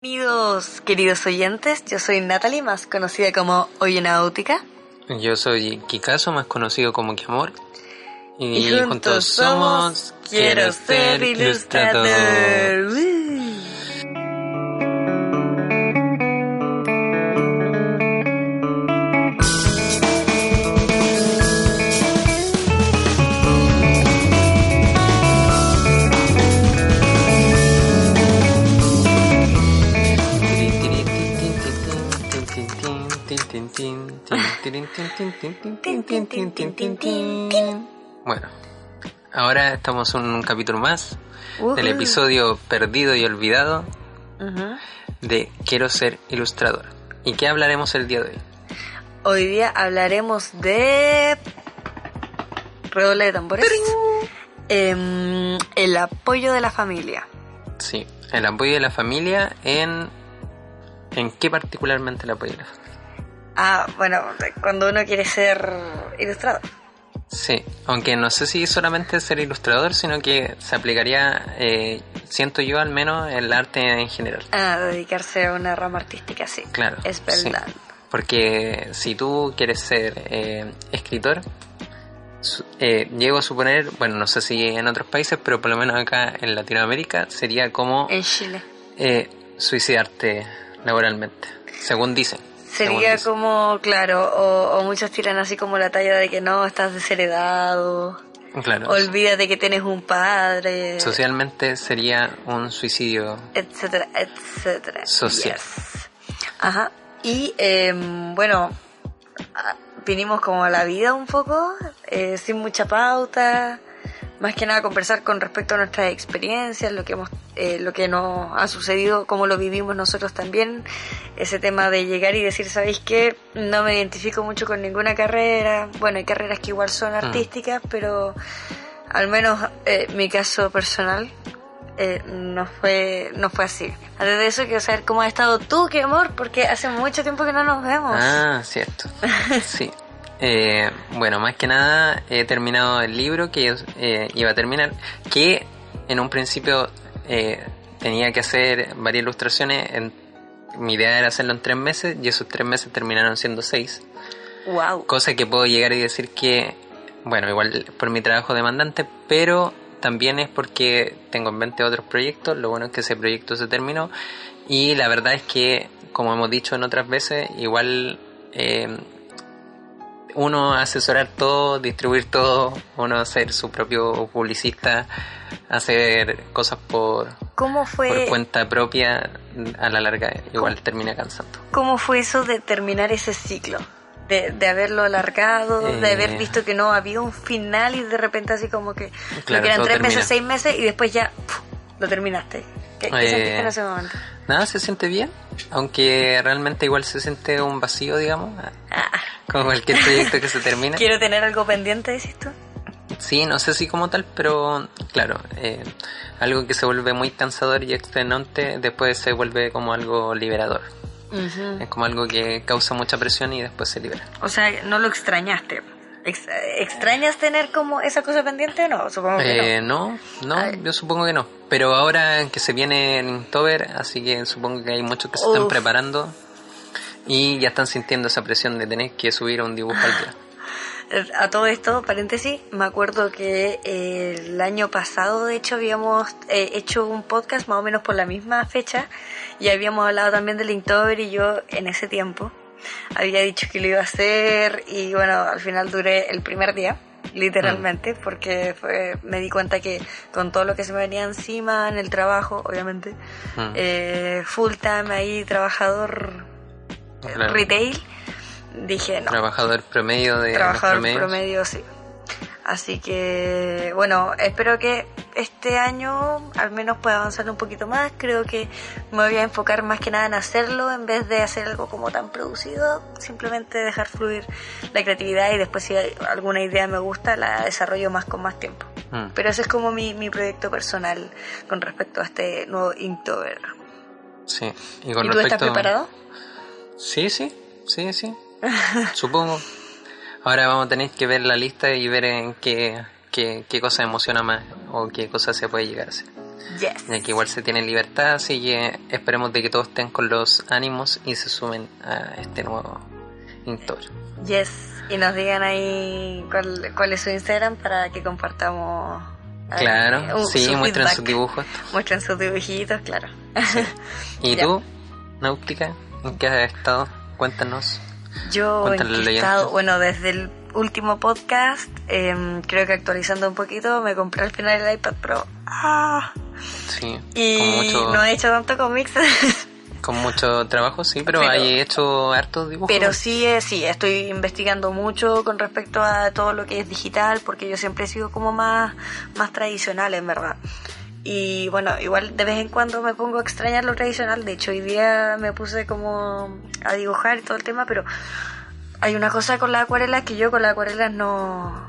Bienvenidos, queridos oyentes. Yo soy Natalie, más conocida como Oyenáutica. Yo soy Kikazo, más conocido como Kiamor. Y, y juntos, somos Quiero ser ilustrador. Bueno, ahora estamos en un capítulo más del episodio perdido y olvidado de Quiero ser ilustrador. ¿Y qué hablaremos el día de hoy? Hoy día hablaremos de... Redoble de tambores. Em, el apoyo de la familia. Sí, el apoyo de la familia en... ¿En qué particularmente el apoyo de la familia? Ah, bueno, cuando uno quiere ser ilustrador. Sí, aunque no sé si solamente ser ilustrador, sino que se aplicaría, eh, siento yo al menos, el arte en general. Ah, dedicarse a una rama artística, sí. Claro. Es verdad. sí. Porque si tú quieres ser eh, escritor, eh, llego a suponer, bueno, no sé si en otros países, pero por lo menos acá en Latinoamérica sería como En Chile. eh, suicidarte laboralmente, según dicen. Sería como, claro, o, o muchos tiran así como la talla de que no, estás desheredado, Claro, olvídate que tienes un padre, socialmente sería un suicidio etcétera, etcétera. Social. Yes. Ajá. Y eh, bueno, vinimos como a la vida un poco, eh, sin mucha pauta, más que nada conversar con respecto a nuestras experiencias, lo que hemos, eh, lo que nos ha sucedido, cómo lo vivimos nosotros también, ese tema de llegar y decir, ¿sabéis qué? No me identifico mucho con ninguna carrera, bueno, hay carreras que igual son artísticas, pero al menos eh, mi caso personal eh, no fue no fue así. Antes de eso quiero saber cómo has estado tú, qué amor, porque hace mucho tiempo que no nos vemos. Ah, cierto. Sí. Eh, bueno, más que nada he terminado el libro que eh, iba a terminar, que en un principio eh, tenía que hacer varias ilustraciones. En, mi idea era hacerlo en tres meses y esos tres meses terminaron siendo seis. Wow. Cosa que puedo llegar y decir que, bueno, igual por mi trabajo demandante, pero también es porque tengo en mente otros proyectos. Lo bueno es que ese proyecto se terminó y la verdad es que, como hemos dicho en otras veces, igual eh, uno asesorar todo, distribuir todo, uno ser su propio publicista, hacer cosas por, ¿Cómo por fue cuenta propia, a la larga igual termina cansando. cómo fue eso de terminar ese ciclo? De, de haberlo alargado, de Eh. haber visto que no había un final y de repente así como que, lo Claro, que eran tres termina. meses, seis meses y después ya ¡puf! Lo terminaste. ¿Qué, qué Eh. sentiste en ese momento? Nada, se siente bien, aunque realmente igual se siente un vacío, digamos, Ah, como cualquier proyecto que se termina. quiero tener algo pendiente, decís tú. Sí, no sé si como tal, pero claro, eh, algo que se vuelve muy cansador y extenuante, después se vuelve como algo liberador. Es como algo que causa mucha presión y después se libera. O sea, no lo extrañaste. Ex- ¿Extrañas tener como esa cosa pendiente o no? Supongo que Eh, no, no, Ay. yo supongo que no. Pero ahora que se viene el Inktober, así que supongo que hay muchos que se están preparando y ya están sintiendo esa presión de tener que subir un dibujo al día. no. A todo esto, paréntesis, me acuerdo que eh, el año pasado, de hecho, habíamos eh, hecho un podcast más o menos por la misma fecha y habíamos hablado también del Inktober y yo en ese tiempo había dicho que lo iba a hacer y bueno, al final duré el primer día. Literalmente, porque fue, me di cuenta que con todo lo que se me venía encima en el trabajo, obviamente, Mm. eh, full time ahí, trabajador Claro. retail, dije no, Trabajador promedio de trabajador promedio, sí. Así que, bueno, espero que este año al menos pueda avanzar un poquito más. Creo que me voy a enfocar más que nada en hacerlo en vez de hacer algo como tan producido. Simplemente dejar fluir la creatividad y después si alguna idea me gusta la desarrollo más con más tiempo. Mm. Pero ese es como mi, mi proyecto personal con respecto a este nuevo Inktober. Sí. ¿Y, con tú estás preparado? Sí, sí, sí, sí. Supongo. Ahora vamos a tener que ver la lista y ver en qué, qué, qué cosa emociona más o qué cosa se puede llegar a hacer. Yes. Ya que igual se tiene libertad, así que esperemos de que todos estén con los ánimos y se sumen a este nuevo Inktober. Yes, y nos digan ahí cuál, cuál es su Instagram para que compartamos. Claro, sí, muestren sus dibujos. Muestren sus dibujitos, claro. ¿Y tú, Náutica, en qué has estado? Cuéntanos. Yo he estado, bueno, desde el último podcast, em, creo que actualizando un poquito, me compré al final el iPad Pro. ¡Ah! Sí, y no he hecho tanto cómics. Con mucho trabajo, sí, pero, hay hecho hartos dibujos. Pero sí, eh, sí, estoy investigando mucho con respecto a todo lo que es digital, porque yo siempre he sido como más, más tradicional, en verdad. Y bueno, igual de vez en cuando me pongo a extrañar lo tradicional. De hecho, hoy día me puse como a dibujar y todo el tema, pero hay una cosa con la acuarela que yo con la acuarela no,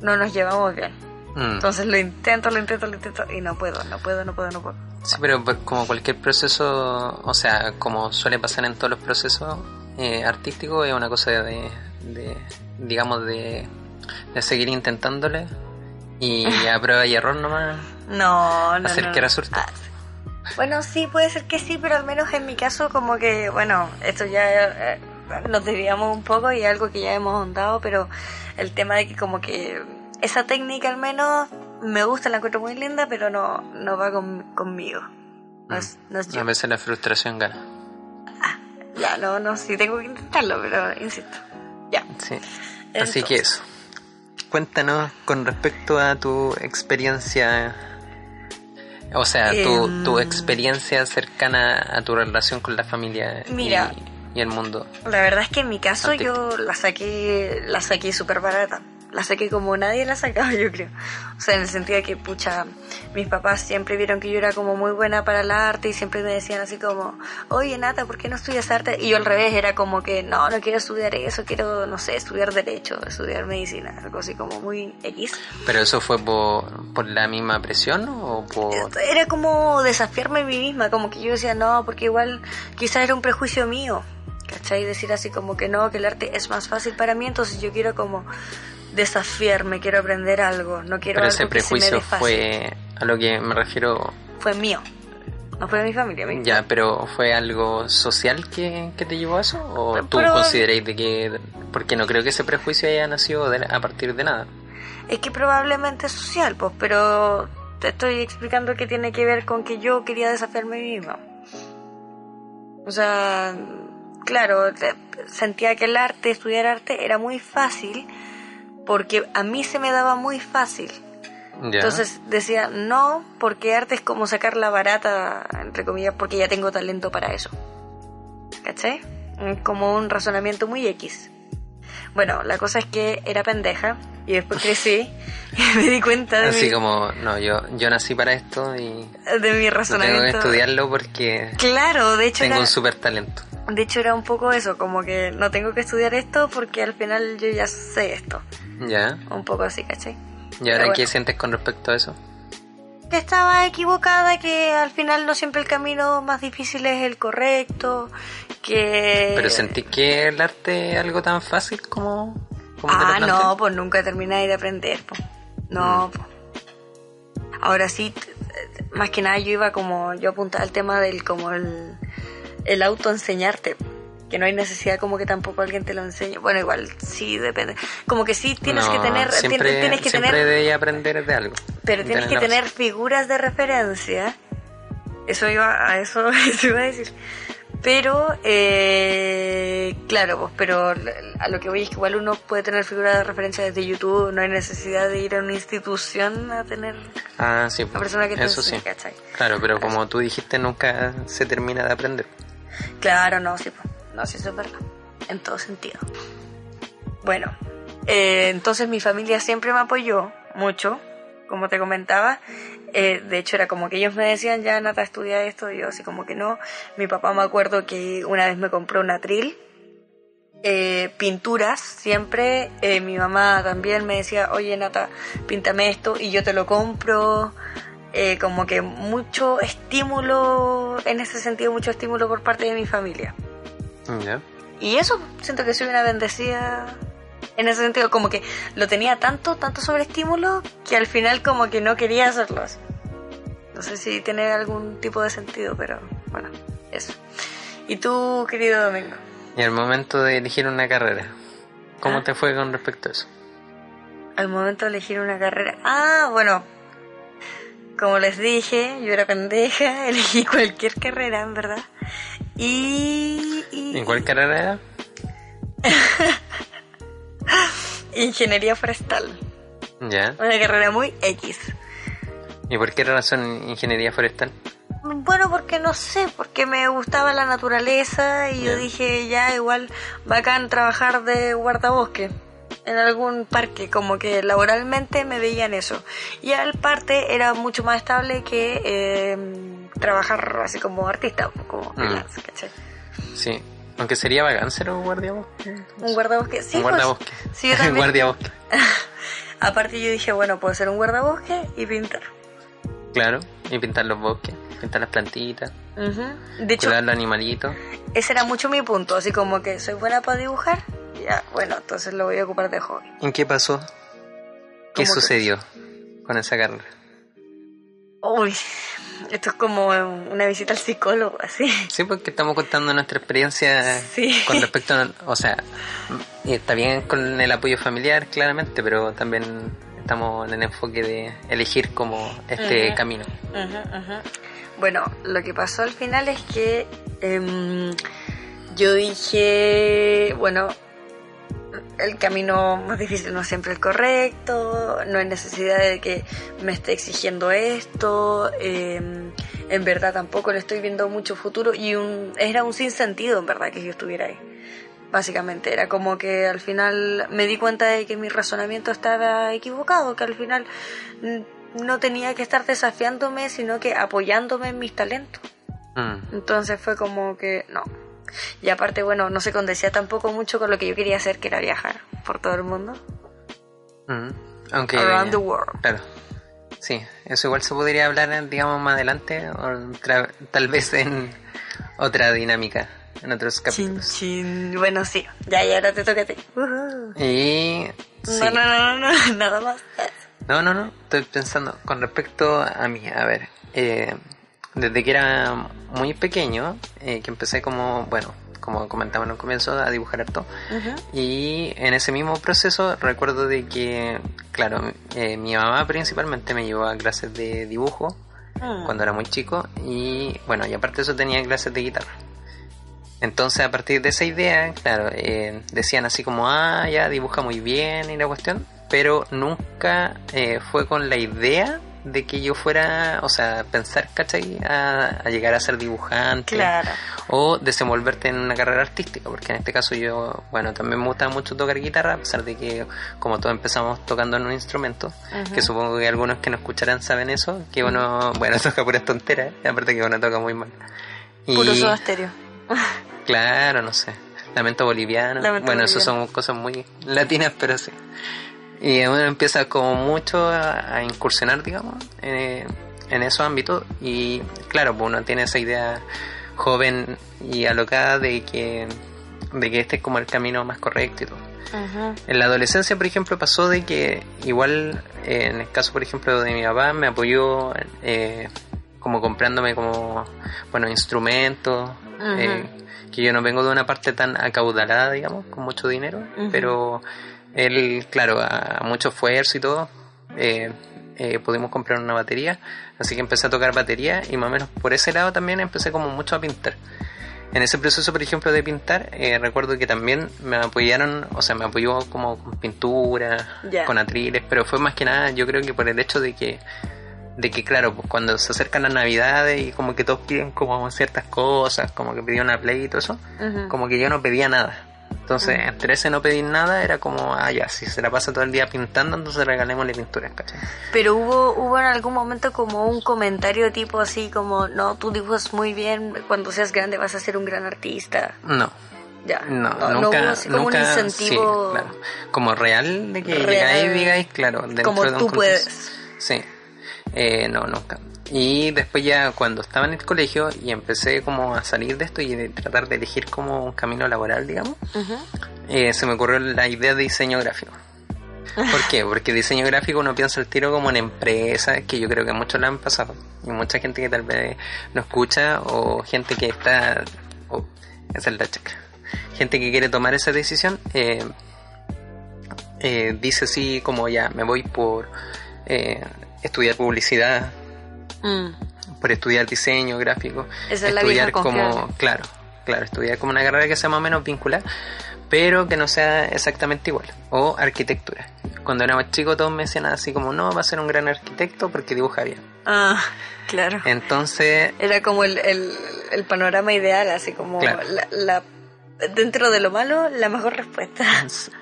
no nos llevamos bien. Mm. Entonces lo intento, lo intento, lo intento y no puedo, no puedo, no puedo, no puedo. Sí, pero pues, como cualquier proceso, o sea, como suele pasar en todos los procesos eh, artísticos, es una cosa de, de digamos, de, de seguir intentándole y a prueba y error nomás. No, no. Hacer que resulte. Ah, bueno, sí, puede ser que sí, pero al menos en mi caso, como que, bueno, esto ya eh, nos desviamos un poco y algo que ya hemos ahondado, pero el tema de que, como que esa técnica al menos me gusta, la encuentro muy linda, pero no, no va conmigo. No es, mm. A veces la frustración gana. Ah, ya, no, no, sí, tengo que intentarlo, pero insisto. Ya. Sí. Así que eso cuéntanos con respecto a tu experiencia, o sea, tu, em, tu experiencia cercana a tu relación con la familia y, el mundo. La verdad es que en mi caso yo la saqué, la saqué súper barata la saqué como nadie la sacaba, yo creo. O sea, en el sentido de que, pucha, mis papás siempre vieron que yo era como muy buena para el arte y siempre me decían así como, oye, Nata, ¿por qué no estudias arte? Y yo al revés era como que, no, no quiero estudiar eso, quiero, no sé, estudiar derecho, estudiar medicina, algo así como muy X. ¿Pero eso fue por, por la misma presión o por...? Era como desafiarme a mí misma, como que yo decía, no, porque igual quizás era un prejuicio mío. ¿Cachai? Decir así como que no, que el arte es más fácil para mí, entonces yo quiero como desafiarme, quiero aprender algo, no quiero Pero ese prejuicio fue a lo que me refiero. Fue mío, no fue de mi familia. Ya, pero ¿fue algo social que, te llevó a eso? ¿O tú consideráis de que.? Porque no creo que ese prejuicio haya nacido a partir de nada. Es que probablemente es social, pues, pero te estoy explicando que tiene que ver con que yo quería desafiarme a mí misma. O sea, claro, sentía que el arte, estudiar arte, era muy fácil porque a mí se me daba muy fácil. Entonces decía, no, porque arte es como sacar la barata, entre comillas, porque ya tengo talento para eso. ¿Caché? Como un razonamiento muy X. Bueno, la cosa es que era pendeja y después crecí y me di cuenta de Así como, no, yo, yo nací para esto y... De mi razonamiento. Tengo que estudiarlo porque... Claro, de hecho... Tengo un súper talento. De hecho era un poco eso, como que no tengo que estudiar esto porque al final yo ya sé esto. Ya. Un poco así, ¿cachai? ¿Y ahora qué sientes con respecto a eso? Que estaba equivocada, que al final no siempre el camino más difícil es el correcto, que... Pero sentí que el arte es algo tan fácil como... ah, no, pues nunca termináis de aprender, pues. No, mm. pues. Ahora sí, más que nada yo iba como, yo apuntaba al tema del como el, el autoenseñarte que no hay necesidad como que tampoco alguien te lo enseñe. Bueno, igual sí depende. Como que sí tienes que tener siempre, tienes que siempre tener aprender de algo. Pero tienes que tener figuras de referencia. Eso iba a eso, eso iba a decir. Pero eh, claro, pues, pero a lo que voy es que igual uno puede tener figuras de referencia desde YouTube, no hay necesidad de ir a una institución a tener ah, sí, pues, persona que eso sí. Claro, pero como tú dijiste, nunca se termina de aprender. Claro, no, sí, pues. No, sí, eso es verdad. En todo sentido. Bueno, eh, entonces mi familia siempre me apoyó mucho, como te comentaba. Eh, de hecho, era como que ellos me decían, ya Nata, estudia esto, y yo así como que no. Mi papá me acuerdo que una vez me compró un atril, eh, pinturas, siempre. Mi mamá también me decía, oye Nata, píntame esto, y yo te lo compro. Como que mucho estímulo, en ese sentido, mucho estímulo por parte de mi familia. Y eso, siento que soy una bendecida en ese sentido, como que lo tenía tanto, tanto sobre estímulo que al final como que no quería hacerlos. No sé si tiene algún tipo de sentido, pero bueno, eso. ¿Y tú, querido Domingo? Y al momento de elegir una carrera, ¿cómo Ah. te fue con respecto a eso? Al momento de elegir una carrera... Ah, bueno, como les dije, yo era pendeja, elegí cualquier carrera, en verdad. Y... y- ¿En cuál carrera era? Ingeniería forestal. Ya. Una carrera muy X. ¿Y por qué razón ingeniería forestal? Bueno, porque no sé, porque me gustaba la naturaleza y yo dije, ya igual bacán trabajar de guardabosque en algún parque, como que laboralmente me veían eso. Y al parte era mucho más estable que eh, trabajar así como artista, como freelance, ¿cachai? Sí. Aunque sería bacán ser un guardiabosque. Un guardabosque, sí, un pues, guardabosque. sí, yo también. guardiabosque. Aparte yo dije, bueno, puedo ser un guardabosque y pintar. Claro. Y pintar los bosques, pintar las plantitas, Ujú. De hecho, cuidar los animalitos. ese era mucho mi punto, así como que soy buena para dibujar, ya, bueno, entonces lo voy a ocupar de hobby. ¿En qué pasó? ¿Qué ¿Cómo que sucedió con esa carrera? Uy, esto es como una visita al psicólogo, así. Sí, porque estamos contando nuestra experiencia Sí. con respecto a, o sea, está bien con el apoyo familiar, claramente, pero también estamos en el enfoque de elegir como este camino. Bueno, lo que pasó al final es que em, yo dije, bueno, el camino más difícil no es siempre el correcto, no hay necesidad de que me esté exigiendo esto, em, en verdad tampoco le estoy viendo mucho futuro y un, era un sinsentido en verdad que yo estuviera ahí. Básicamente era como que al final me di cuenta de que mi razonamiento estaba equivocado, que al final no tenía que estar desafiándome, sino que apoyándome en mis talentos. Mm, Entonces fue como que no. Y aparte, bueno, no se condecía tampoco mucho con lo que yo quería hacer, que era viajar por todo el mundo. mm. Aunque... Around the world. Claro. Sí, eso igual se podría hablar, digamos, más adelante, o tal vez en otra dinámica, en otros Chin, capítulos. chin. Bueno, sí. Ya, y ahora te toca a ti. Ujú. Y... sí. No, no, no, no, no, nada más. No, no, no, estoy pensando con respecto a mí, a ver, eh, desde que era muy pequeño, eh, que empecé como, bueno, como comentaba en un comienzo, a dibujar harto, y en ese mismo proceso recuerdo de que, claro, eh, mi mamá principalmente me llevó a clases de dibujo Mm. cuando era muy chico, y bueno, y aparte de eso tenía clases de guitarra. Entonces, a partir de esa idea, claro, eh, decían así como, ah, ya dibuja muy bien y la cuestión, pero nunca eh, fue con la idea de que yo fuera, o sea, pensar, ¿cachai? A, a llegar a ser dibujante Claro. o desenvolverte en una carrera artística, porque en este caso yo, bueno, también me gusta mucho tocar guitarra, a pesar de que como todos empezamos tocando en un instrumento, que supongo que algunos que nos escucharán saben eso, que uno, bueno, toca puras tonteras, y aparte que uno toca muy mal. Y, Puro soda estéreo. Claro, no sé. Lamento boliviano. Lamento bueno, eso boliviano. son cosas muy latinas, pero sí. Y uno empieza como mucho a, a incursionar, digamos, en, en esos ámbitos. Y claro, pues uno tiene esa idea joven y alocada de que, de que este es como el camino más correcto y todo. En la adolescencia, por ejemplo, pasó de que igual, eh, en el caso, por ejemplo, de mi papá, me apoyó eh, como comprándome como, bueno, instrumentos, eh, que yo no vengo de una parte tan acaudalada, digamos, con mucho dinero, pero él, claro, a mucho esfuerzo y todo, eh, eh, pudimos comprar una batería, así que empecé a tocar batería y más o menos por ese lado también empecé como mucho a pintar. En ese proceso, por ejemplo, de pintar, eh, recuerdo que también me apoyaron, o sea, me apoyó como con pintura, con atriles, pero fue más que nada, yo creo que por el hecho de que, de que claro, pues cuando se acercan las navidades y como que todos piden como ciertas cosas, como que pedían una play y todo eso, como que yo no pedía nada. Entonces, entre ese no pedir nada era como, ah, ya, si se la pasa todo el día pintando, entonces regalémosle pinturas, ¿cachai? Pero hubo, hubo en algún momento como un comentario tipo así como, no, tú dibujas muy bien, cuando seas grande vas a ser un gran artista. No, Ya. no, no, no nunca, hubo así como nunca, un incentivo sí, claro. Como real de que Real. llegáis y digáis, claro, dentro como de un tú puedes. Sí, eh, no, nunca. Y después ya cuando estaba en el colegio y empecé como a salir de esto y de tratar de elegir como un camino laboral, digamos, eh, se me ocurrió la idea de diseño gráfico. ¿Por qué? Porque diseño gráfico uno piensa el tiro como en empresas, que yo creo que muchos lo han pasado. Y mucha gente que tal vez no escucha o gente que está... Oh, esa es la checa. Gente que quiere tomar esa decisión, eh, eh, dice así como ya, me voy por eh, estudiar publicidad, Mm. por estudiar diseño gráfico, Esa es la estudiar como, claro, claro, estudiar como una carrera que sea más o menos vinculada, pero que no sea exactamente igual, o arquitectura. Cuando era más chico todos me decían así como, no, va a ser un gran arquitecto porque dibuja bien. Ah, claro. Entonces, Era como el, el, el panorama ideal, así como Claro. la, la- dentro de lo malo, la mejor respuesta.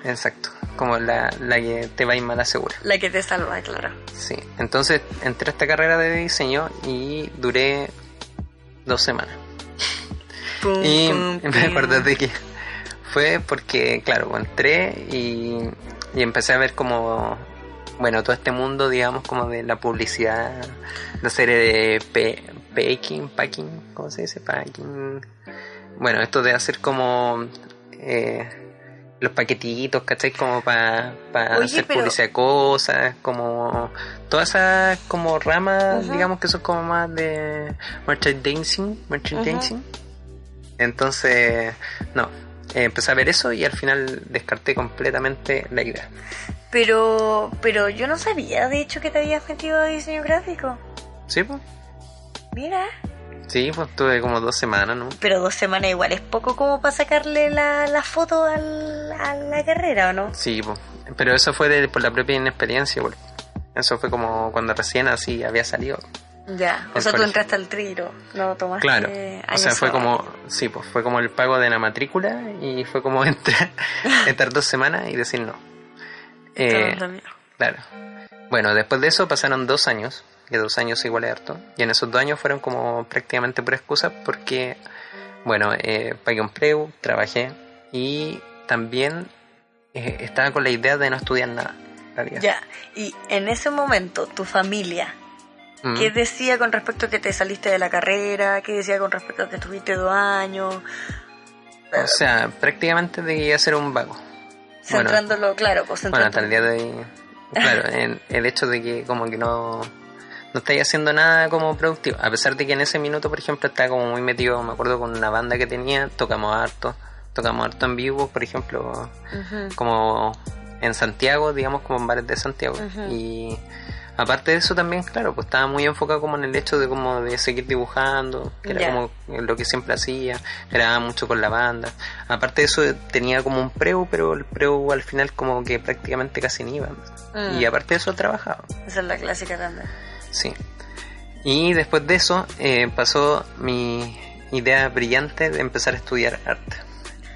exacto, como la, la que te va a ir mala segura. La que te salva, claro. Sí, entonces entré a esta carrera de diseño y duré dos semanas. Pum, Y pum, me acuerdo de que fue porque, claro, entré y, y empecé a ver como, bueno, todo este mundo, digamos, como de la publicidad, la serie de packing, packing, ¿cómo se dice? Packing. Bueno, esto de hacer como eh, los paquetitos, ¿cachai? Como para Oye, hacer pero- publicidad de cosas, como todas esas como ramas, digamos que son como más de merchandising, merchandising. Entonces, no, eh, empecé a ver eso y al final descarté completamente la idea. Pero, pero yo no sabía, de hecho, que te habías metido a diseño gráfico. ¿Sí, pues? Mira. Sí, pues tuve como dos semanas, ¿no? Pero dos semanas igual es poco como para sacarle la, la foto al- a la carrera, ¿o no? Sí, pues. Pero eso fue de- por la propia inexperiencia, pues. Eso fue como cuando recién así había salido. Ya, o sea, tú colegio. entraste al tiro, no tomaste Claro. O sea, fue como, sí, pues fue como el pago de la matrícula y fue como entrar, entrar dos semanas y decir no. Eh. Claro. Bueno, después de eso pasaron dos años, que dos años igual es harto, y en esos dos años fueron como prácticamente por excusa porque, bueno, eh, pagué un preu, trabajé y también eh, estaba con la idea de no estudiar nada. realidad. Ya, y en ese momento, tu familia, Mm. ¿qué decía con respecto a que te saliste de la carrera? ¿Qué decía con respecto a que estuviste dos años? O sea, prácticamente de que iba a ser un vago. Bueno, Centrándolo, claro, pues Bueno, hasta centrándolo. el día de hoy, claro, en el hecho de que como que no, no estáis haciendo nada como productivo, a pesar de que en ese minuto, por ejemplo, estaba como muy metido, me acuerdo, con una banda que tenía, tocamos harto, tocamos harto en vivo, por ejemplo, como en Santiago, digamos, como en bares de Santiago, y aparte de eso también, claro, pues estaba muy enfocado como en el hecho de como de seguir dibujando, que era Ya. como lo que siempre hacía, grababa mucho con la banda. Aparte de eso tenía como un preu, pero el preu al final como que prácticamente casi ni iba. Mm. Y aparte de eso trabajaba, Esa es la clásica también. sí. Y después de eso eh, pasó mi idea brillante de empezar a estudiar arte.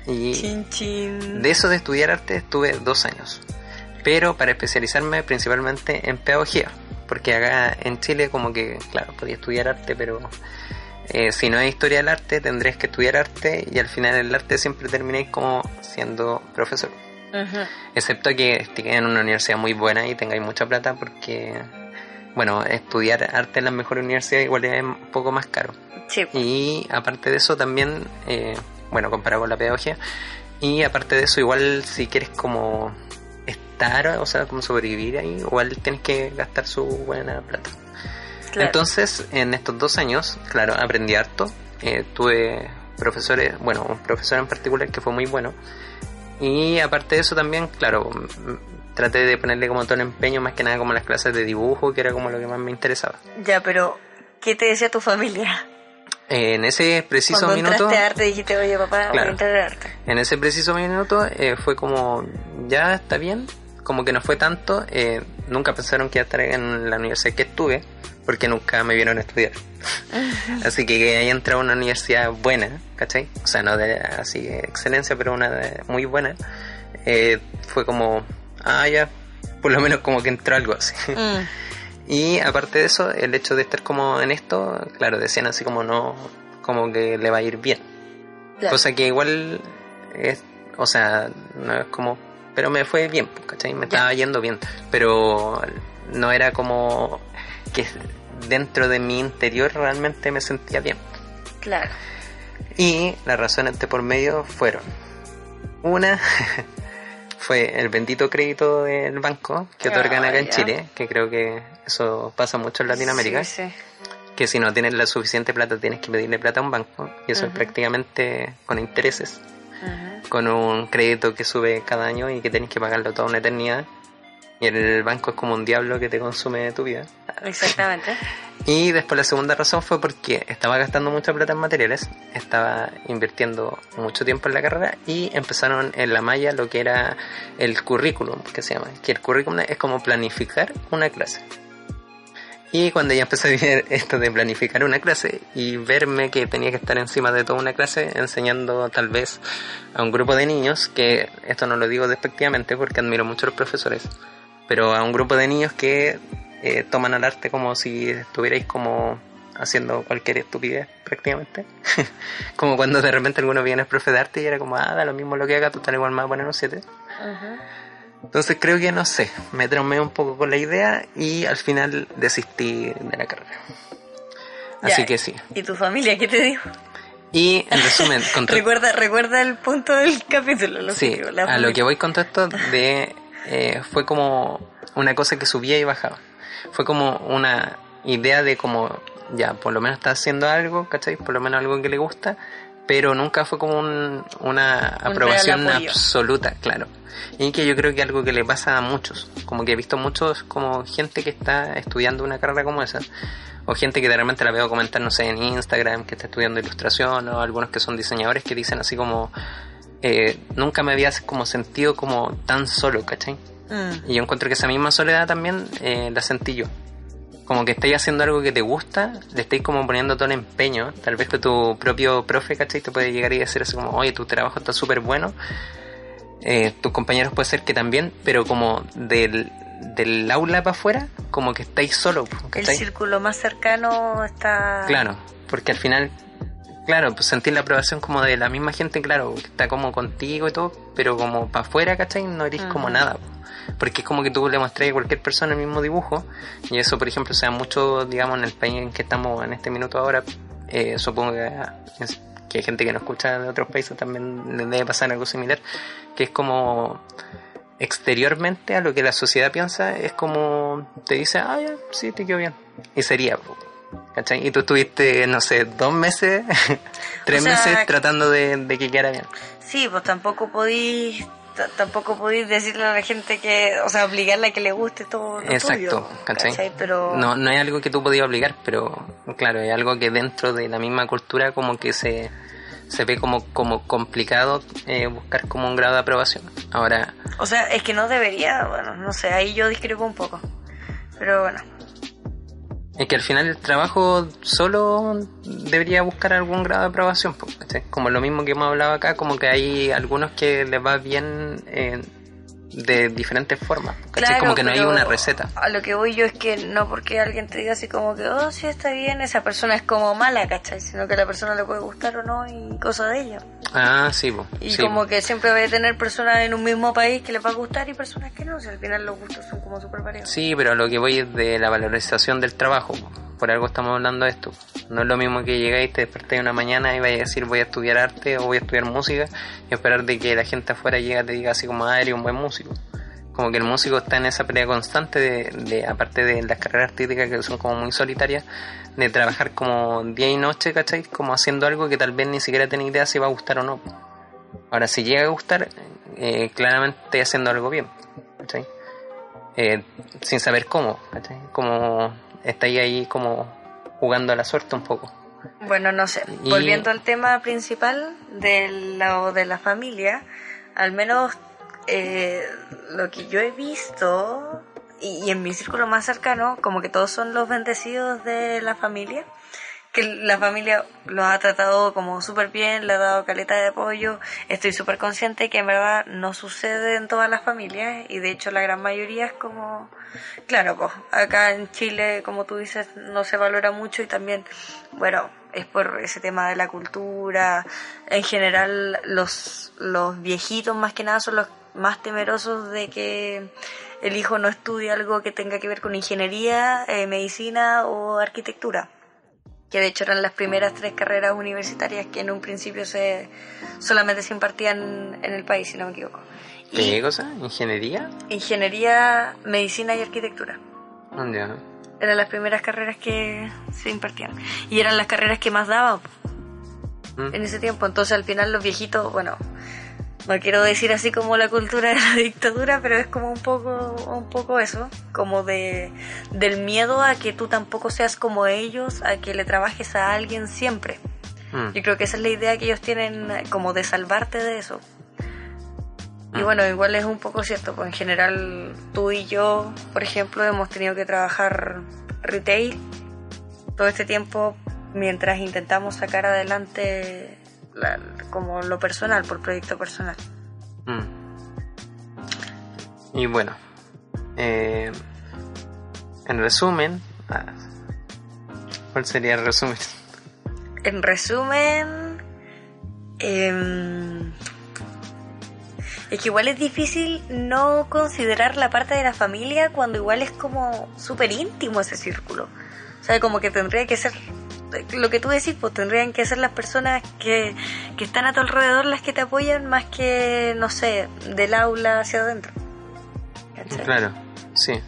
Y Chin, chin. de eso de estudiar arte estuve dos años, pero para especializarme principalmente en pedagogía, porque acá en Chile como que, claro, podía estudiar arte, pero eh, si no hay historia del arte tendrías que estudiar arte y al final el arte siempre terminéis como siendo profesor, Excepto que estéis en una universidad muy buena y tengáis mucha plata porque, bueno, estudiar arte en las mejores universidades igual es un poco más caro. Sí, Y aparte de eso también, eh, bueno, comparado con la pedagogía, y aparte de eso igual si quieres como estar, o sea, como sobrevivir ahí, igual tienes que gastar su buena plata. claro. Entonces, en estos dos años, claro, aprendí harto, eh, tuve profesores, bueno, un profesor en particular que fue muy bueno, y aparte de eso también, claro, traté de ponerle como todo el empeño, más que nada como las clases de dibujo, que era como lo que más me interesaba. Ya, pero ¿qué te decía tu familia? En ese preciso Cuando minuto... arte dijiste, oye papá, voy a entrar a arte. En ese preciso minuto eh, fue como, ya está bien, como que no fue tanto, eh, nunca pensaron que iba a estar en la universidad que estuve, porque nunca me vieron a estudiar. así que que haya entrado a una universidad buena, ¿cachai? O sea, no de así excelencia, pero una de, muy buena, eh, fue como, ah, ya, por lo menos como que entró algo así. Mm. Y aparte de eso, el hecho de estar como en esto, claro, decían así como no, como que le va a ir bien. Cosa que igual es, o sea, no es como, pero me fue bien, ¿cachai? Me estaba yendo bien, pero no era como que dentro de mi interior realmente me sentía bien. Claro. Y las razones de por medio fueron, una, fue el bendito crédito del banco que otorgan acá en Chile, que creo que eso pasa mucho en Latinoamérica. Que si no tienes la suficiente plata tienes que pedirle plata a un banco y eso es prácticamente con intereses, con un crédito que sube cada año y que tienes que pagarlo toda una eternidad y el banco es como un diablo que te consume tu vida. Exactamente. Y después la segunda razón fue porque estaba gastando mucha plata en materiales, estaba invirtiendo mucho tiempo en la carrera y empezaron en la malla lo que era el currículum, que se llama. Que el currículum es como planificar una clase. Y cuando ya empecé a ver esto de planificar una clase y verme que tenía que estar encima de toda una clase enseñando tal vez a un grupo de niños, que esto no lo digo despectivamente porque admiro mucho a los profesores, pero a un grupo de niños que eh, toman al arte como si estuvierais como haciendo cualquier estupidez prácticamente. como cuando de repente alguno viene profe de arte y era como, ah, da lo mismo lo que haga, estás igual más poner un 7. Entonces creo que no sé, me traumé un poco con la idea y al final desistí de la carrera. Así que sí. ¿Y tu familia qué te dijo? Y en resumen, recuerda, recuerda el punto del capítulo. Lo sí, a lo que voy con todo esto de eh, fue como una cosa que subía y bajaba. Fue como una idea de como, ya, por lo menos está haciendo algo, ¿cachai? Por lo menos algo que le gusta, pero nunca fue como una aprobación absoluta, claro. Y que yo creo que algo que le pasa a muchos, como que he visto muchos como gente que está estudiando una carrera como esa, o gente que de repente la veo comentar, no sé, en Instagram, que está estudiando ilustración, o algunos que son diseñadores que dicen así como, eh, nunca me había como sentido como tan solo, ¿cachai? Mm. Y yo encuentro que esa misma soledad también eh, la sentí yo. Como que estáis haciendo algo que te gusta, le estáis como poniendo todo el empeño. Tal vez que tu propio profe, ¿cachai? Te puede llegar y decir así como, oye, tu trabajo está súper bueno. Eh, tus compañeros puede ser que también, pero como del, del aula para afuera, como que estáis solo. El círculo más cercano está... Claro, porque al final Claro, pues sentir la aprobación como de la misma gente, claro, que está como contigo y todo, pero como para afuera, ¿cachai? No eres como nada. Porque es como que tú le mostrás a cualquier persona el mismo dibujo, y eso, por ejemplo, sea mucho, digamos, en el país en que estamos en este minuto ahora, eh, supongo que, que, hay gente que nos escucha de otros países también le debe pasar algo similar, que es como exteriormente a lo que la sociedad piensa, es como te dice, ah, ya, sí, te quedó bien. Y sería, ¿Cachai? Y tú estuviste, no sé, dos meses, tres meses tratando de, que quedara bien. Sí, pues tampoco podís tampoco podéis decirle a la gente que, o sea, obligarla a que le guste todo lo Exacto, ¿cachai? Pero... No, no es algo que tú podías obligar, pero claro, es algo que dentro de la misma cultura como que se, se ve como, como complicado eh, buscar como un grado de aprobación. Ahora... O sea, es que no debería, bueno, no sé, ahí yo discrepo un poco. Pero bueno, es que al final el trabajo solo debería buscar algún grado de aprobación, como lo mismo que hemos hablado acá, como que hay algunos que les va bien eh, de diferentes formas. como que no hay una receta. A lo que voy yo es que no porque alguien te diga así como que, oh, sí está bien, esa persona es como mala, ¿cachai? Sino que a la persona le puede gustar o no y cosa de ella. Ah, sí, Y como que siempre va a tener personas en un mismo país que les va a gustar y personas que no, o al final los gustos son como súper variados. Sí, pero a lo que voy es de la valorización del trabajo por algo estamos hablando de esto. No es lo mismo que llegáis, te despertáis una mañana y vais a decir voy a estudiar arte o voy a estudiar música y esperar de que la gente afuera llegue y te diga así como, ah, eres un buen músico. Como que el músico está en esa pelea constante de, aparte de las carreras artísticas que son como muy solitarias, de trabajar como día y noche, ¿cachai? Como haciendo algo que tal vez ni siquiera tiene idea si va a gustar o no. Ahora, si llega a gustar, eh, claramente haciendo algo bien, ¿cachai? Eh, sin saber cómo, ¿cachai? Como estáis ahí como jugando a la suerte un poco. Bueno, no sé. Volviendo al tema principal de la, de la familia, al menos eh, lo que yo he visto y, en mi círculo más cercano, como que todos son los bendecidos de la familia, que la familia los ha tratado como súper bien, le ha dado caleta de apoyo. Estoy súper consciente que en verdad no sucede en todas las familias y de hecho la gran mayoría es como, claro, pues acá en Chile, como tú dices, no se valora mucho y también, bueno, es por ese tema de la cultura. En general, los, los viejitos más que nada son los más temerosos de que el hijo no estudie algo que tenga que ver con ingeniería, eh, medicina o arquitectura que de hecho eran las primeras tres carreras universitarias que en un principio se solamente se impartían en el país, si no me equivoco. ¿Qué cosa? ¿Ingeniería? Ingeniería, medicina y arquitectura. ¿Dónde? Eran las primeras carreras que se impartían. Y eran las carreras que más daban mm. en ese tiempo. Entonces al final los viejitos, bueno, no quiero decir así como la cultura de la dictadura, pero es como un poco, un poco eso, como de, del miedo a que tú tampoco seas como ellos, a que le trabajes a alguien siempre. Mm. Yo creo que esa es la idea que ellos tienen, como de salvarte de eso. Y mm. bueno, igual es un poco cierto, pues en general tú y yo, por ejemplo, hemos tenido que trabajar retail todo este tiempo mientras intentamos sacar adelante como lo personal, por proyecto personal. Mm. Y bueno, eh, en resumen, ah, ¿cuál sería el resumen? En resumen, em, es que igual es difícil no considerar la parte de la familia cuando igual es como súper íntimo ese círculo. O sea, como que tendría que ser lo que tú decís, pues tendrían que ser las personas que, que están a tu alrededor las que te apoyan más que, no sé, del aula hacia adentro. Claro, sí.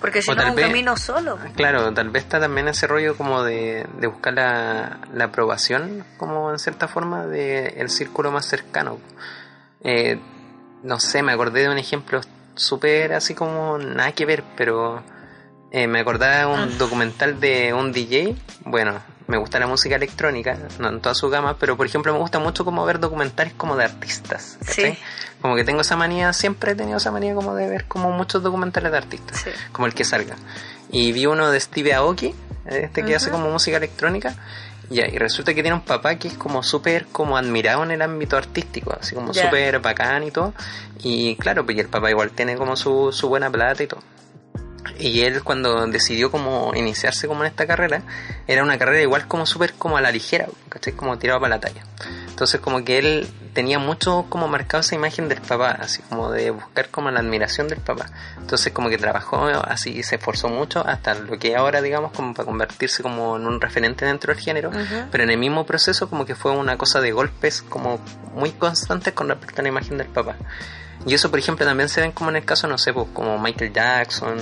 Porque si no es un camino solo. Claro, tal vez está también ese rollo como de, de buscar la, la, aprobación, como en cierta forma, del el círculo más cercano. Eh, no sé, me acordé de un ejemplo súper así como nada que ver, pero eh, me acordaba de un ah. documental de un DJ, bueno, me gusta la música electrónica, no en toda su gama, pero por ejemplo me gusta mucho como ver documentales como de artistas. Sí. Como que tengo esa manía, siempre he tenido esa manía como de ver como muchos documentales de artistas, como el que salga. Y vi uno de Steve Aoki, este que hace como música electrónica, y resulta que tiene un papá que es como súper como admirado en el ámbito artístico, así como súper bacán y todo. Y claro, pues el papá igual tiene como su, su buena plata y todo. Y él cuando decidió como iniciarse como en esta carrera, era una carrera igual como súper como a la ligera, ¿cachai? Como tirado para la talla. Entonces como que él tenía mucho como marcado esa imagen del papá, así como de buscar como la admiración del papá. Entonces como que trabajó así y se esforzó mucho hasta lo que ahora digamos como para convertirse como en un referente dentro del género, pero en el mismo proceso como que fue una cosa de golpes como muy constantes con respecto a la imagen del papá. Y eso, por ejemplo, también se ven como en el caso, no sé, pues como Michael Jackson,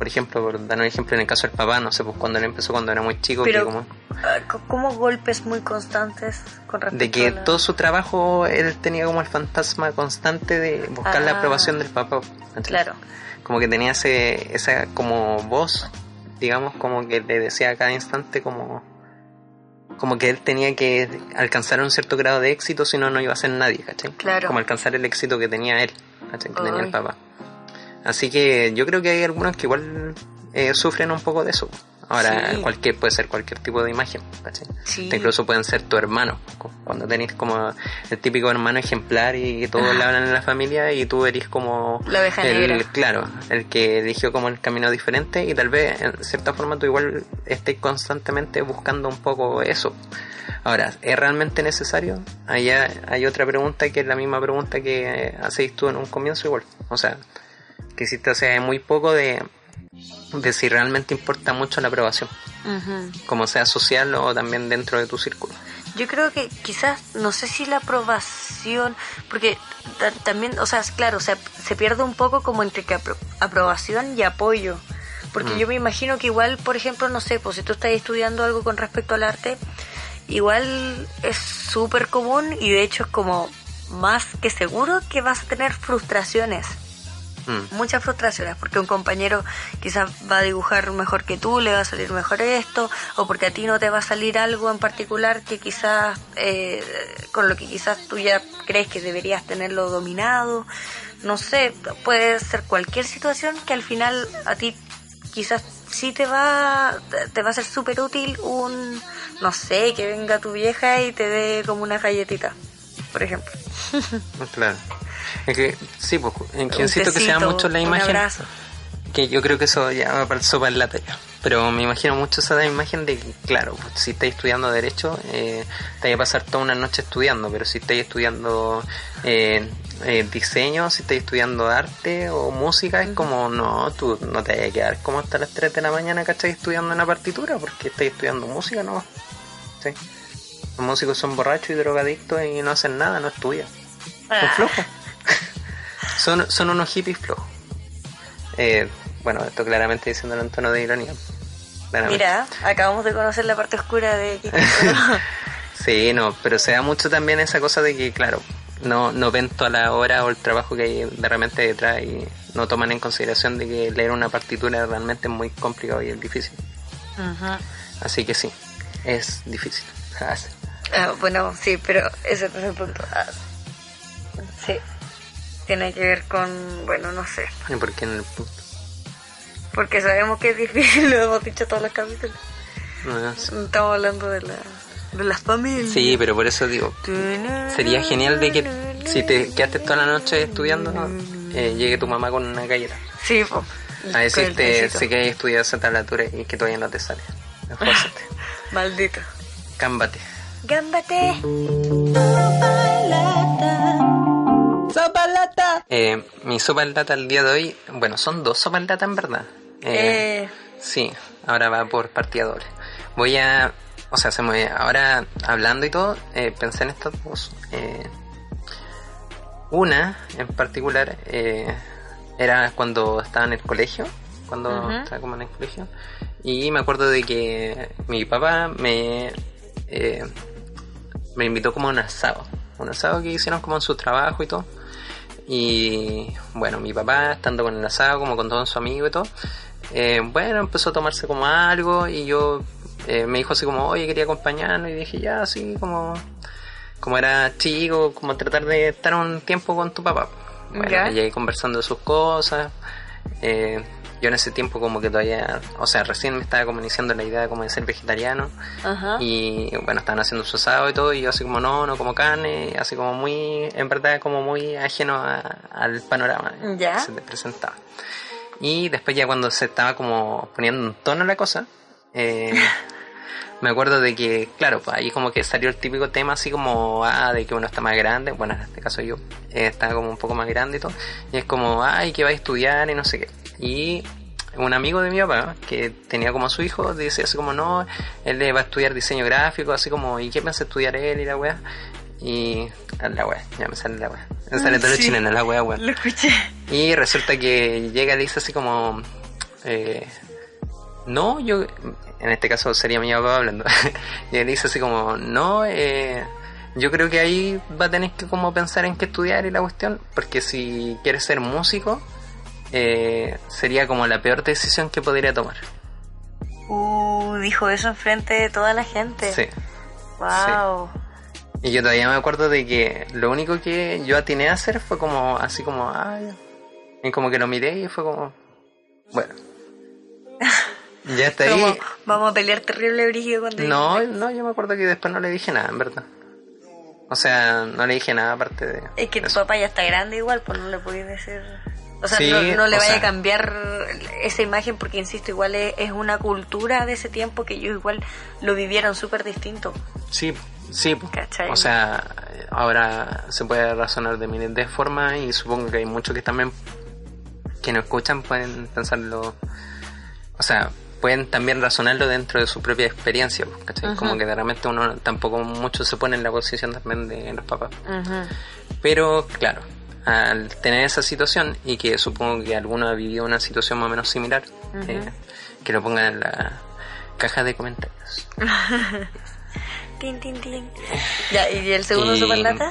por ejemplo, por dar un ejemplo en el caso del papá, no sé, pues cuando él empezó cuando era muy chico. Pero, como, ah, ¿cómo golpes muy constantes con respecto De que todo su trabajo él tenía como el fantasma constante de buscar la ah. aprobación del papá. Claro. Como que tenía ese, esa como voz, digamos, como que le decía a cada instante como como que él tenía que alcanzar un cierto grado de éxito, si no, no iba a ser nadie, ¿cachai? Claro. Como alcanzar el éxito que tenía él, ¿cachai? Que tenía el papá. Así que yo creo que hay algunos que igual eh, sufren un poco de eso. Ahora, cualquier puede ser cualquier tipo de imagen, Incluso pueden ser tu hermano, cuando tenés como el típico hermano ejemplar y todos le hablan en la familia y tú eres como la el, claro, el que eligió como el camino diferente y tal vez en cierta forma tú igual estés constantemente buscando un poco eso. Ahora, ¿es realmente necesario? Allá hay otra pregunta que es la misma pregunta que hacéis tú en un comienzo igual. O sea, que o sea, muy poco de, de si realmente importa mucho la aprobación, como sea social o también dentro de tu círculo. Yo creo que quizás, no sé si la aprobación, porque también, o sea, claro, o sea, se pierde un poco como entre que aprobación y apoyo. Porque mm. yo me imagino que igual, por ejemplo, no sé, pues si tú estás estudiando algo con respecto al arte, igual es súper común y de hecho es como más que seguro que vas a tener frustraciones Mm. Muchas frustraciones porque un compañero quizás va a dibujar mejor que tú, le va a salir mejor esto, o porque a ti no te va a salir algo en particular que quizás, eh, con lo que quizás tú ya crees que deberías tenerlo dominado. no sé, puede ser cualquier situación que al final a ti quizás sí te va, te va a ser súper útil un, no sé, que venga tu vieja y te dé como una galletita, por ejemplo. Claro. Es que, sí, pues, en que insisto que se da mucho la imagen. Que yo creo que eso ya va para el sopa en la talla. Pero me imagino mucho esa imagen de que, claro, pues, si estáis estudiando Derecho, eh, te vais a pasar toda una noche estudiando, pero si estáis estudiando eh, eh, diseño, si estáis estudiando arte o música, es como, no, tú no te vas a quedar como hasta las 3 de la mañana, ¿cachai? Estudiando una partitura, porque estáis estudiando música, ¿no? ¿Sí? Los músicos son borrachos y drogadictos y no hacen nada, no estudian. Son ah. flojos. Son, son unos hippies flojos. Eh, bueno, esto claramente diciéndolo en tono de ironía. Mira, acabamos de conocer la parte oscura de Sí, no, pero se da mucho también esa cosa de que, claro, no, no ven toda la hora o el trabajo que hay de repente detrás y no toman en consideración de que leer una partitura realmente es muy complicado y es difícil. Así que sí, es difícil. Ah, bueno, sí, pero ese es el punto. Ah, sí, tiene que ver con, bueno, no sé. ¿Y por qué en el punto? Porque sabemos que es difícil, lo hemos dicho todos los capítulos. Ah, Estamos hablando de la, de las familias. Sí, pero por eso digo, sería genial de que si te quedaste toda la noche estudiando, eh, llegue tu mamá con una galleta. Sí, pues. A decirte, sé que hay estudiado esa tablatura y que todavía no te sale. Maldito. Gámbate. Gámbate. Sopa lata. Eh, mi sopa lata el día de hoy, bueno, son dos sopas lata en verdad. Eh, eh. Sí, ahora va por partida doble. Voy a, o sea, se me, ahora hablando y todo, eh, pensé en estas dos. Eh, una en particular eh, era cuando estaba en el colegio, cuando estaba como en el colegio, y me acuerdo de que mi papá me, me invitó como a un asado, un asado que hicieron como en su trabajo y todo. Y bueno, mi papá, estando con el asado, como con todo su amigo y todo, eh, bueno, empezó a tomarse como algo y yo eh, me dijo así como, oye, quería acompañarnos y dije, ya, así como, como era chico, como tratar de estar un tiempo con tu papá. Bueno, y conversando de sus cosas. Eh, yo en ese tiempo como que todavía, o sea, recién me estaba como iniciando la idea como de ser vegetariano y bueno, estaban haciendo su asado y todo y yo así como no, no como carne, así como muy, en verdad como muy ajeno al panorama que se te presentaba. Y después ya cuando se estaba como poniendo un tono la cosa, eh, me acuerdo de que, claro, pues ahí como que salió el típico tema así como, ah, de que uno está más grande, bueno, en este caso yo eh, estaba como un poco más grande y todo, y es como, ay, que va a estudiar y no sé qué. Y un amigo de mi papá, que tenía como a su hijo, dice así como, no, él va a estudiar diseño gráfico, así como, ¿y qué piensa estudiar él y la weá? Y la weá, ya me sale la weá. Me sale todo chileno, la weá, weá. Lo escuché. Y resulta que llega y dice así como, eh, no, yo, en este caso sería mi papá hablando, y él dice así como, no, eh, yo creo que ahí va a tener que como pensar en qué estudiar y la cuestión, porque si quieres ser músico, eh, sería como la peor decisión que podría tomar. Uh, dijo eso enfrente de toda la gente. Sí. Wow. Y yo todavía me acuerdo de que lo único que yo atiné a hacer fue como así como, ay, y como que lo miré y fue como, bueno. ya está ahí. Vamos a pelear terrible brígido cuando No, no, yo me acuerdo que después no le dije nada, en verdad. O sea, no le dije nada aparte de. Es que tu papá ya está grande igual, pues no le podías decir. O sea, no, le vaya a cambiar esa imagen porque, insisto, igual es, una cultura de ese tiempo que ellos igual lo vivieron súper distinto. Sí, sí. O sea, ahora se puede razonar de miles de formas y supongo que hay muchos que también que no escuchan pueden pensarlo, o sea, pueden también razonarlo dentro de su propia experiencia, ¿cachai? Como que realmente uno tampoco mucho se pone en la posición también de los papás. Pero claro, al tener esa situación y que supongo que alguno ha vivido una situación más o menos similar, eh, que lo pongan en la caja de comentarios. tin, tin, tin. Ya, ¿y el segundo y... lata?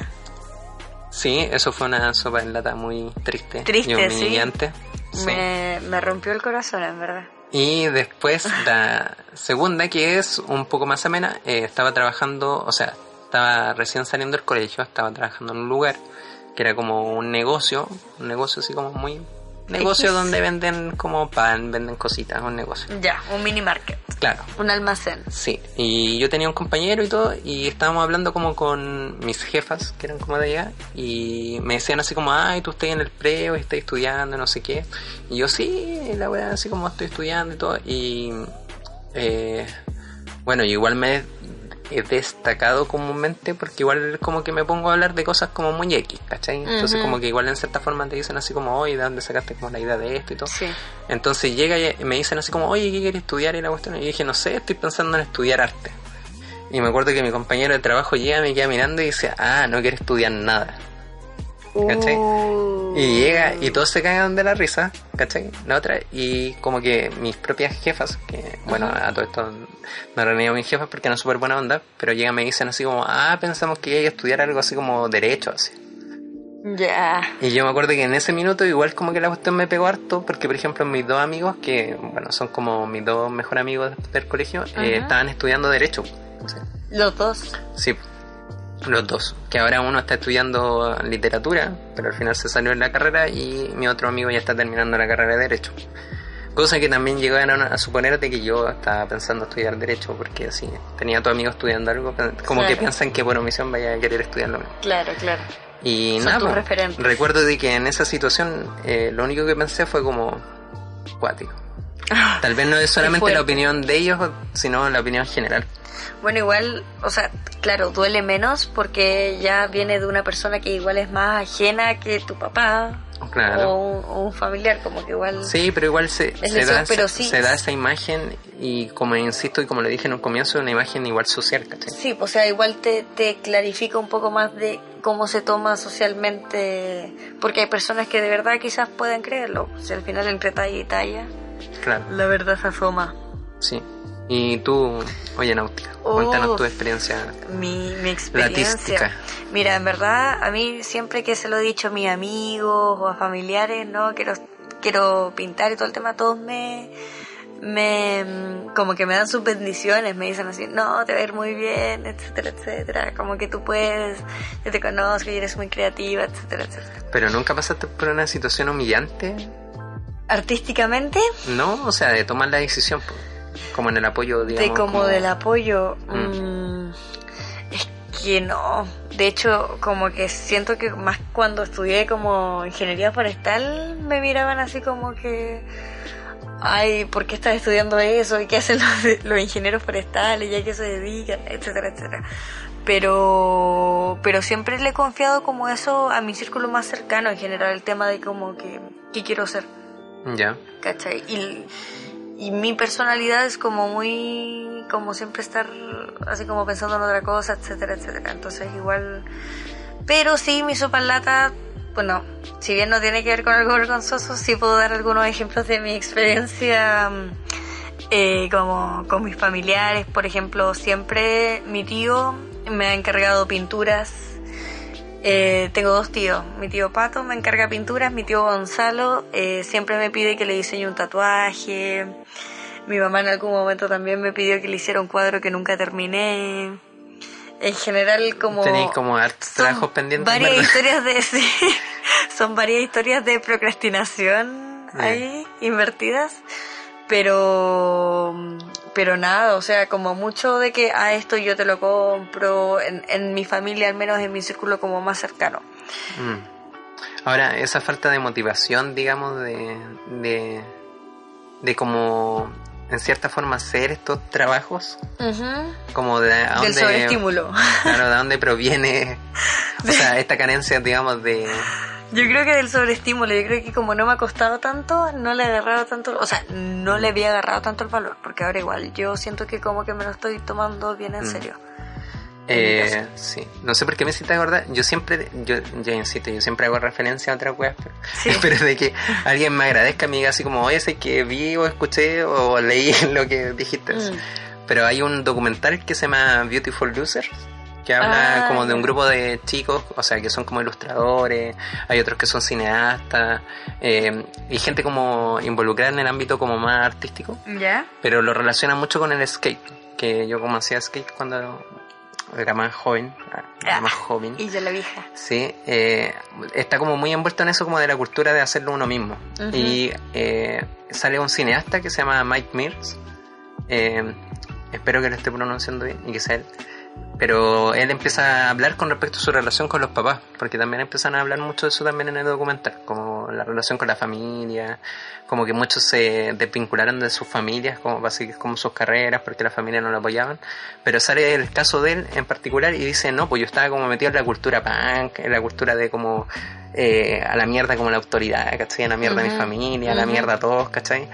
Sí, eso fue una sopa en lata muy triste, triste y humillante. Sí. Me, me rompió el corazón, en verdad. Y después la segunda, que es un poco más amena, eh, estaba trabajando, o sea, estaba recién saliendo del colegio, estaba trabajando en un lugar que era como un negocio, un negocio así como muy negocio X. donde venden como pan, venden cositas, un negocio. Ya, un mini market. Claro. Un almacén. Sí, y yo tenía un compañero y todo, y estábamos hablando como con mis jefas, que eran como de allá, y me decían así como, ay, tú estás en el preo, estás estudiando, no sé qué. Y yo, sí, la weá, así como estoy estudiando y todo, y eh, bueno, yo igual me destacado comúnmente porque igual como que me pongo a hablar de cosas como muy X, ¿cachai? Entonces como que igual en cierta forma te dicen así como, oye, ¿de dónde sacaste como la idea de esto y todo? Sí. Entonces llega y me dicen así como, oye, ¿qué quieres estudiar? Y la cuestión, y yo dije, no sé, estoy pensando en estudiar arte. Y me acuerdo que mi compañero de trabajo llega, me queda mirando y dice, ah, no quiere estudiar nada. ¿Cachai? Uh. Y llega y todos se cagan de la risa, ¿cachai? La otra, y como que mis propias jefas, que bueno, a todo esto no reunido a mis jefas porque no es súper buena onda, pero llegan y me dicen así como, ah, pensamos que iba a estudiar algo así como derecho, así. Ya. Y yo me acuerdo que en ese minuto igual como que la cuestión me pegó harto porque por ejemplo mis dos amigos que bueno son como mis dos mejores amigos del colegio eh, estaban estudiando derecho. Sí. Los dos. Sí, los dos. Que ahora uno está estudiando literatura, pero al final se salió en la carrera y mi otro amigo ya está terminando la carrera de derecho. Cosa que también llegaron a suponer de que yo estaba pensando estudiar derecho porque así tenía a tu amigo estudiando algo, como que piensan que por omisión vaya a querer estudiar lo mismo. Claro, claro. Y Son nada, referentes. recuerdo de que en esa situación eh, lo único que pensé fue como cuático. Tal vez no es solamente la opinión de ellos, sino la opinión general. Bueno, igual, o sea, claro, duele menos porque ya viene de una persona que igual es más ajena que tu papá Claro. o, un, o un familiar, como que igual... Sí, pero igual se, se, eso, da, pero esa- sí. se da esa imagen y como insisto y como le dije en un comienzo, una imagen igual social, ¿cachai? Sí, o sea, igual te, te clarifica un poco más de cómo se toma socialmente, porque hay personas que de verdad quizás pueden creerlo, si al final entre talla y talla, Claro, la verdad se asoma. sí. Y tú, oye Náutica, Oh. cuéntanos tu experiencia. Mi, mi experiencia. Latística. Mira, en verdad, a mí siempre que se lo he dicho a mis amigos o a familiares, ¿no? Quiero, quiero pintar y todo el tema, todos me, me, como que me dan sus bendiciones, me dicen así, no, te va a ir muy bien, etcétera, etcétera, como que tú puedes, yo te conozco y eres muy creativa, etcétera, etcétera. Pero nunca pasaste por una situación humillante, Artísticamente, ¿no? O sea, de tomar la decisión, po, como en el apoyo, digamos. de como, del apoyo, Mm. es que no. De hecho, como que siento que más cuando estudié como ingeniería forestal, me miraban así como que, ay, ¿por qué estás estudiando eso? ¿Y qué hacen los, los ingenieros forestales? ¿Y a qué se dedican? Etcétera, etcétera. Pero, pero siempre le he confiado como eso a mi círculo más cercano en general, el tema de como que, ¿qué quiero ser? Ya. ¿cachai? Y, y mi personalidad es como muy, como siempre estar así como pensando en otra cosa, etcétera, etcétera. Entonces igual, pero sí, mi sopa en lata, bueno, si bien no tiene que ver con algo vergonzoso, sí puedo dar algunos ejemplos de mi experiencia eh, como con mis familiares. Por ejemplo, siempre mi tío me ha encargado pinturas eh, tengo dos tíos. Mi tío Pato me encarga pinturas, mi tío Gonzalo eh, siempre me pide que le diseñe un tatuaje. Mi mamá en algún momento también me pidió que le hiciera un cuadro que nunca terminé. En general, como. Tenéis como hartos trabajos pendientes, Varias ¿verdad? historias de. sí, son varias historias de procrastinación ahí invertidas. Pero. Pero nada, o sea, como mucho de que a esto yo te lo compro, en, en mi familia, al menos en mi círculo como más cercano. Mm. Ahora, esa falta de motivación, digamos, de, de, de como, en cierta forma, hacer estos trabajos, como de a Del dónde, sobreestímulo. claro, de dónde proviene, o sea, esta carencia, digamos, de, Yo creo que del sobreestímulo, yo creo que como no me ha costado tanto, no le he agarrado tanto, o sea, no le había agarrado tanto el valor, porque ahora igual yo siento que como que me lo estoy tomando bien en Mm. serio. Eh, sí, no sé por qué me hiciste acordar. Yo siempre, yo, yo insisto, yo siempre hago referencia a otras weas, pero, Sí. pero de que alguien me agradezca, me diga así como, oye, sé que vi o escuché o leí lo que dijiste. Mm. Pero hay un documental que se llama Beautiful Loser, que habla Ah, como de un grupo de chicos, o sea, que son como ilustradores, hay otros que son cineastas, eh, y gente como involucrada en el ámbito como más artístico ¿Ya? pero lo relaciona mucho con el skate, que yo como hacía skate cuando era más joven, era Ah, más joven. Y yo la vieja. Sí, eh, está como muy envuelto en eso como de la cultura de hacerlo uno mismo. Y eh, sale un cineasta que se llama Mike Mears. Eh, espero que lo esté pronunciando bien y que sea él. Pero él empieza a hablar con respecto a su relación con los papás, porque también empiezan a hablar mucho de eso también en el documental, como la relación con la familia, como que muchos se desvincularon de sus familias, como para seguir como sus carreras, porque la familia no lo apoyaban. Pero sale el caso de él en particular y dice, no, pues yo estaba como metido en la cultura punk, en la cultura de como eh, a la mierda como la autoridad, ¿cachai? A la mierda mi Ujú, familia, a la mierda a todos, ¿cachai?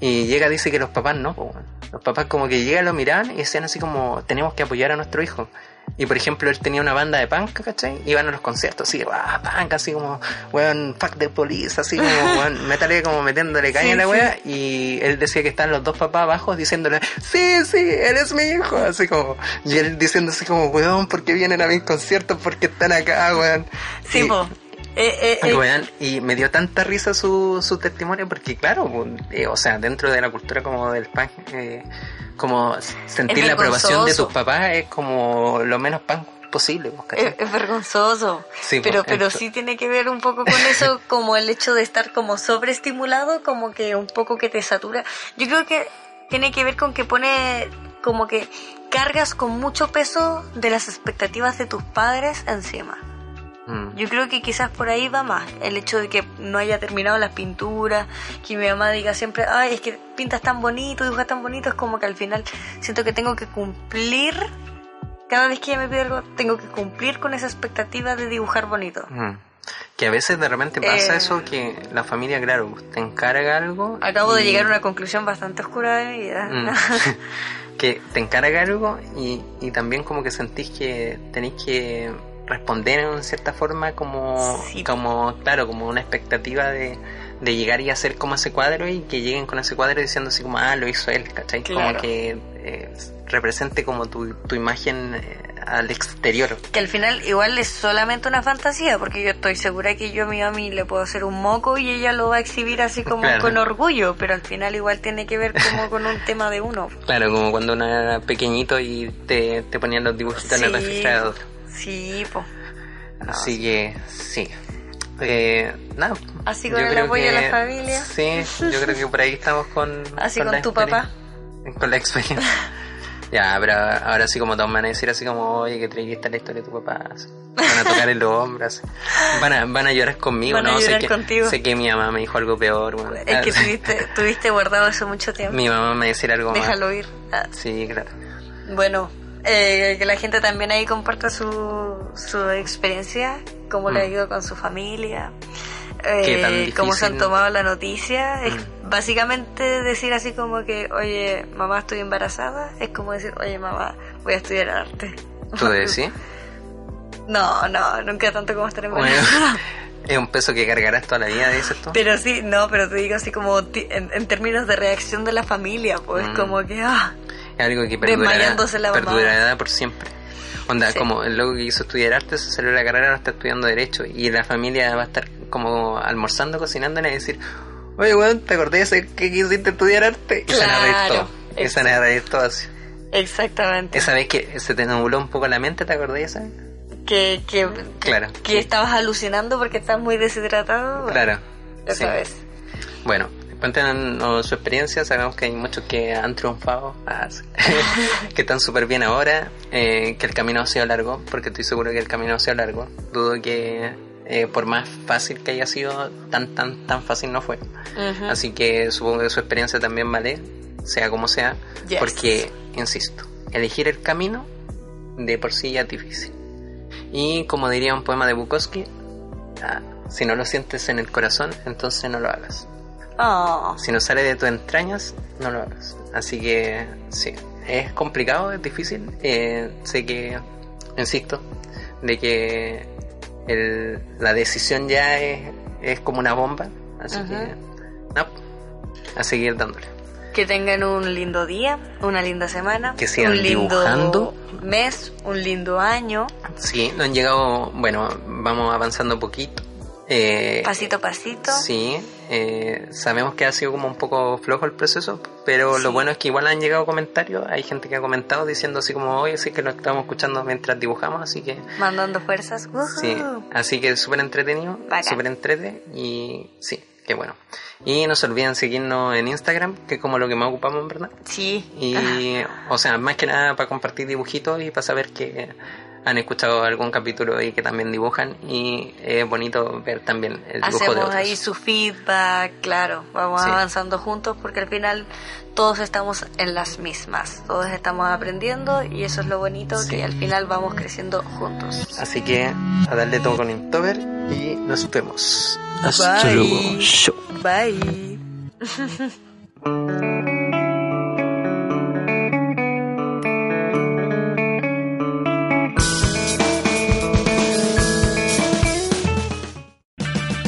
Y llega, dice que los papás no, weón. los papás como que llegan, lo miran y decían así como, tenemos que apoyar a nuestro hijo. Y por ejemplo, él tenía una banda de punk, ¿cachai? Iban a los conciertos así, ¡ah, punk! Así como, weón, fuck the police, así como, weón, métale como metiéndole caña Sí, a la sí. wea. Y él decía que están los dos papás abajo diciéndole, sí, sí, eres mi hijo, así como, y él diciendo así como, weón, ¿por qué vienen a mis conciertos? ¿Por qué están acá, weón? Sí, Y- po. Eh, eh, eh, Weón, y me dio tanta risa su, su testimonio porque claro, eh, o sea, dentro de la cultura como del eh, como sentir la aprobación de tus papás es como lo menos punk posible, es, es vergonzoso. Sí, pero pero esto- sí tiene que ver un poco con eso, como el hecho de estar como sobreestimulado, como que un poco que te satura. Yo creo que tiene que ver con que pone como que cargas con mucho peso de las expectativas de tus padres encima. Mm. Yo creo que quizás por ahí va más. El hecho de que no haya terminado las pinturas, que mi mamá diga siempre, ay, es que pintas tan bonito, dibujas tan bonito, es como que al final siento que tengo que cumplir, cada vez que ella me pide algo, tengo que cumplir con esa expectativa de dibujar bonito. Mm. Que a veces de repente pasa Eh. eso que la familia, claro, te encarga algo. Acabo de llegar a una conclusión bastante oscura de mi vida. Mm. que te encarga algo y, y también como que sentís que tenéis que responder en cierta forma como, Sí. como claro, como una expectativa de, de llegar y hacer como ese cuadro y que lleguen con ese cuadro diciendo así como, ah, lo hizo él, ¿cachai? Como que eh, represente como tu, tu imagen eh, al exterior. que al final igual es solamente una fantasía, porque yo estoy segura que yo a mi mami le puedo hacer un moco y ella lo va a exhibir así como Claro. con orgullo, pero al final igual tiene que ver como con un tema de uno. Claro, como cuando uno era pequeñito y te, te ponían los dibujitos en el refrigerador. Sí, po. Así que, sí. Eh, nada. Así con yo el apoyo de que- la familia. Sí, yo creo que por ahí estamos con. Así con tu papá. Con la experiencia. ya, pero ahora sí, como todos me van a decir así como, oye, que triste la historia de tu papá. así. Van a tocar el hombro, así. Van a, van a llorar conmigo, Van a ¿no? llorar sé, que, contigo. sé que mi mamá me dijo algo peor. bueno. Es que tuviste, tuviste guardado eso mucho tiempo. Mi mamá me decía algo más. Déjalo ir. Ah, Sí, claro. Bueno, eh, que la gente también ahí comparta su, su experiencia, cómo le ha Mm. ido con su familia, eh, cómo se han. Mm. tomado la noticia. Es básicamente decir así como que, oye, mamá, estoy embarazada. Es como decir, oye, mamá, voy a estudiar arte. ¿Tú decís? No, no, nunca tanto como estar Bueno, embarazada. es un peso que cargarás toda la vida, dices tú. Pero sí, no, pero te digo así como en, en términos de reacción de la familia, pues Mm. como que, ah, algo que perdurará, la perdurará por siempre. Onda, Sí. como el loco que quiso estudiar arte, se salió de la carrera, ahora está estudiando Derecho. Y la familia va a estar como almorzando, cocinando y decir, oye, weón, ¿te acordás de que quisiste estudiar arte? Y se van a reír Claro, todo. Y se van a reír todo así. exactamente. Esa vez que se te nubló un poco la mente, ¿te acordás de esa? que, que, Claro. que estabas alucinando porque estás muy deshidratado. Bueno, Claro. Esa Sí. vez. Bueno, cuéntenos su experiencia. Sabemos que hay muchos que han triunfado, ah, que están súper bien ahora, eh, que el camino ha sido largo, porque estoy seguro que el camino ha sido largo. Dudo que eh, por más fácil que haya sido, tan, tan, tan fácil no fue. Así que supongo que su experiencia también vale, sea como sea, Yes. porque, insisto, elegir el camino de por sí ya es difícil. Y como diría un poema de Bukowski, ah, si no lo sientes en el corazón, entonces no lo hagas. Oh, Si no sale de tus entrañas, no lo hagas. Así que sí, es complicado, es difícil. Eh, sé que, insisto, de que el- la decisión ya es, es como una bomba. Así que, no, a seguir dándole. que tengan un lindo día, una linda semana, Que sigan un lindo dibujando. mes, un lindo año. Sí, no han llegado, bueno, vamos avanzando un poquito. Eh, pasito a pasito. Sí, eh, sabemos que ha sido como un poco flojo el proceso, pero lo bueno es que igual han llegado comentarios, hay gente que ha comentado diciendo así como, oye, sí que lo estamos escuchando mientras dibujamos, así que... Mandando fuerzas. Sí, así que súper entretenido, súper entrete y sí, qué bueno. Y no se olviden seguirnos en Instagram, que es como lo que más ocupamos, ¿verdad? Sí. Y, o sea, más que nada para compartir dibujitos y para saber que han escuchado algún capítulo y que también dibujan y es bonito ver también el dibujo Hacemos de otros. ahí su feedback, claro, vamos avanzando juntos porque al final todos estamos en las mismas, todos estamos aprendiendo y eso es lo bonito que al final vamos creciendo juntos. Así que a darle todo con Inktober y nos vemos. Hasta luego. Bye.